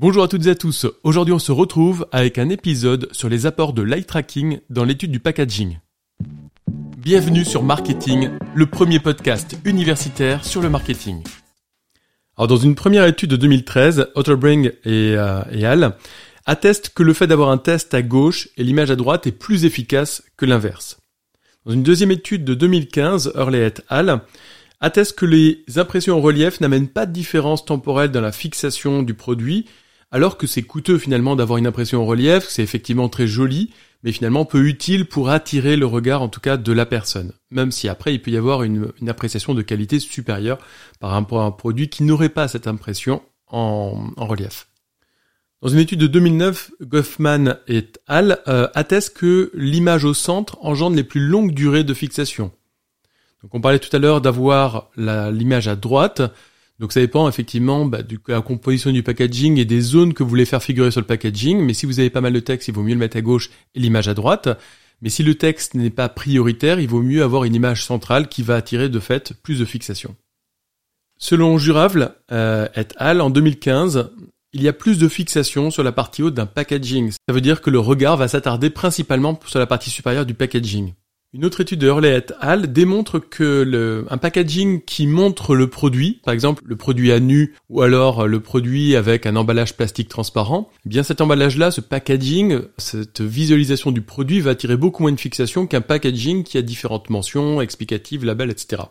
Bonjour à toutes et à tous. Aujourd'hui, on se retrouve avec un épisode sur les apports de l'eye tracking dans l'étude du packaging. Bienvenue sur Marketing, le premier podcast universitaire sur le marketing. Alors, dans une première étude de 2013, Otterbring et, euh, et al. attestent que le fait d'avoir un test à gauche et l'image à droite est plus efficace que l'inverse. Dans une deuxième étude de 2015, Hurley et al atteste que les impressions en relief n'amènent pas de différence temporelle dans la fixation du produit, alors que c'est coûteux finalement d'avoir une impression en relief, c'est effectivement très joli, mais finalement peu utile pour attirer le regard en tout cas de la personne, même si après il peut y avoir une, appréciation de qualité supérieure par rapport à un produit qui n'aurait pas cette impression en, relief. Dans une étude de 2009, Goffman et al. Euh, attestent que l'image au centre engendre les plus longues durées de fixation. Donc on parlait tout à l'heure d'avoir l'image à droite. Donc ça dépend effectivement bah, de la composition du packaging et des zones que vous voulez faire figurer sur le packaging. Mais si vous avez pas mal de texte, il vaut mieux le mettre à gauche et l'image à droite. Mais si le texte n'est pas prioritaire, il vaut mieux avoir une image centrale qui va attirer de fait plus de fixation. Selon Juravel euh, et al. en 2015, il y a plus de fixation sur la partie haute d'un packaging. Ça veut dire que le regard va s'attarder principalement sur la partie supérieure du packaging. Une autre étude de Hurley et al. démontre que le, un packaging qui montre le produit, par exemple le produit à nu ou alors le produit avec un emballage plastique transparent, eh bien cet emballage-là, ce packaging, cette visualisation du produit va attirer beaucoup moins de fixation qu'un packaging qui a différentes mentions, explicatives, labels, etc.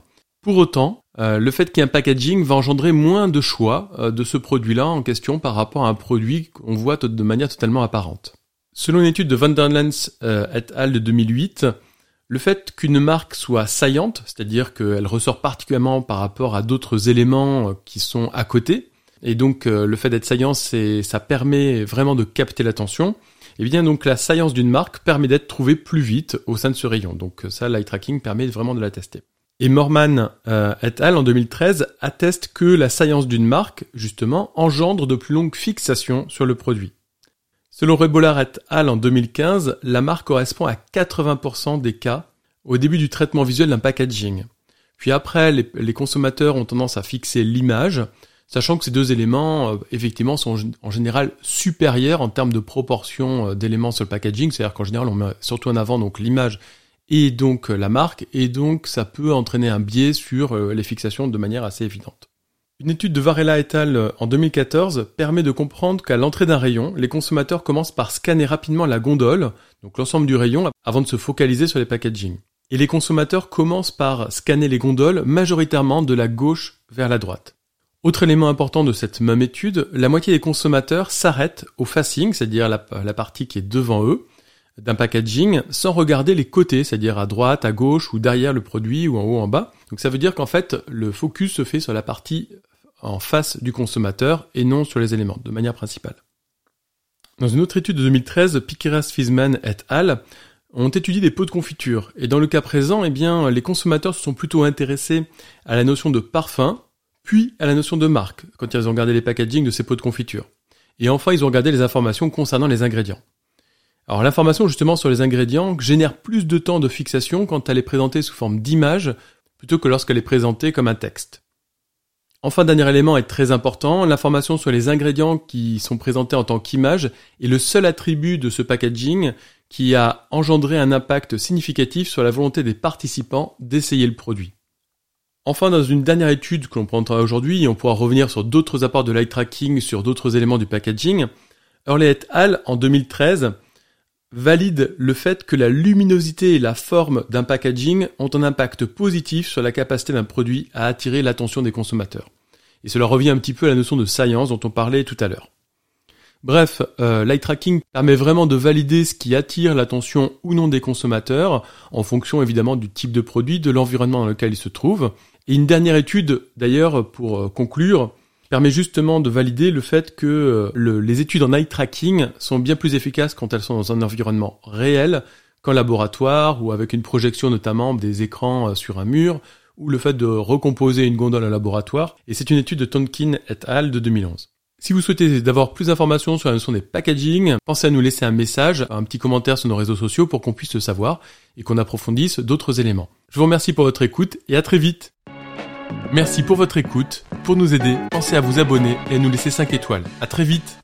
Pour autant, euh, le fait qu'il y ait un packaging va engendrer moins de choix euh, de ce produit-là en question par rapport à un produit qu'on voit de manière totalement apparente. Selon une étude de Van der Lens euh, et al. de 2008, le fait qu'une marque soit saillante, c'est-à-dire qu'elle ressort particulièrement par rapport à d'autres éléments euh, qui sont à côté, et donc euh, le fait d'être saillant, c'est, ça permet vraiment de capter l'attention. Et bien donc la saillance d'une marque permet d'être trouvée plus vite au sein de ce rayon. Donc ça, l'eye tracking permet vraiment de la tester. Et Morman euh, et al. en 2013 attestent que la saillance d'une marque, justement, engendre de plus longues fixations sur le produit. Selon Rebolar et al. en 2015, la marque correspond à 80% des cas au début du traitement visuel d'un packaging. Puis après, les, consommateurs ont tendance à fixer l'image, sachant que ces deux éléments, euh, effectivement, sont en général supérieurs en termes de proportion euh, d'éléments sur le packaging. C'est-à-dire qu'en général, on met surtout en avant donc l'image et donc euh, la marque, et donc ça peut entraîner un biais sur les fixations de manière assez évidente. Une étude de Varela et al. Euh, en 2014 permet de comprendre qu'à l'entrée d'un rayon, les consommateurs commencent par scanner rapidement la gondole, donc l'ensemble du rayon, avant de se focaliser sur les packaging. Et les consommateurs commencent par scanner les gondoles majoritairement de la gauche vers la droite. Autre élément important de cette même étude, la moitié des consommateurs s'arrêtent au facing, c'est-à-dire la, la, partie qui est devant eux, d'un packaging, sans regarder les côtés, c'est-à-dire à droite, à gauche ou derrière le produit ou en haut, en bas. Donc ça veut dire qu'en fait, le focus se fait sur la partie en face du consommateur et non sur les éléments, de manière principale. Dans une autre étude de 2013, Piqueras, Fizman et al. ont étudié des pots de confiture. Et dans le cas présent, eh bien, les consommateurs se sont plutôt intéressés à la notion de parfum, puis à la notion de marque, quand ils ont regardé les packaging de ces pots de confiture. Et enfin, ils ont regardé les informations concernant les ingrédients. Alors l'information justement sur les ingrédients génère plus de temps de fixation quand elle est présentée sous forme d'image plutôt que lorsqu'elle est présentée comme un texte. Enfin, dernier élément est très important, l'information sur les ingrédients qui sont présentés en tant qu'image est le seul attribut de ce packaging qui a engendré un impact significatif sur la volonté des participants d'essayer le produit. Enfin, dans une dernière étude que l'on présentera aujourd'hui, on pourra revenir sur d'autres apports de light tracking sur d'autres éléments du packaging, Hurley et al. en 2013 valide le fait que la luminosité et la forme d'un packaging ont un impact positif sur la capacité d'un produit à attirer l'attention des consommateurs. Et cela revient un petit peu à la notion de science dont on parlait tout à l'heure. Bref, euh, l'eye tracking permet vraiment de valider ce qui attire l'attention ou non des consommateurs, en fonction évidemment du type de produit, de l'environnement dans lequel il se trouve. Et une dernière étude, d'ailleurs, pour euh, conclure, permet justement de valider le fait que euh, les études en eye tracking sont bien plus efficaces quand elles sont dans un environnement réel qu'en laboratoire ou avec une projection notamment des écrans euh, sur un mur ou le fait de recomposer une gondole en laboratoire. Et c'est une étude de Tonkin et al. de 2011. Si vous souhaitez d'avoir plus d'informations sur la notion des packaging, pensez à nous laisser un message, un petit commentaire sur nos réseaux sociaux pour qu'on puisse le savoir et qu'on approfondisse d'autres éléments. Je vous remercie pour votre écoute et à très vite. Merci pour votre écoute. Pour nous aider, pensez à vous abonner et à nous laisser 5 étoiles. À très vite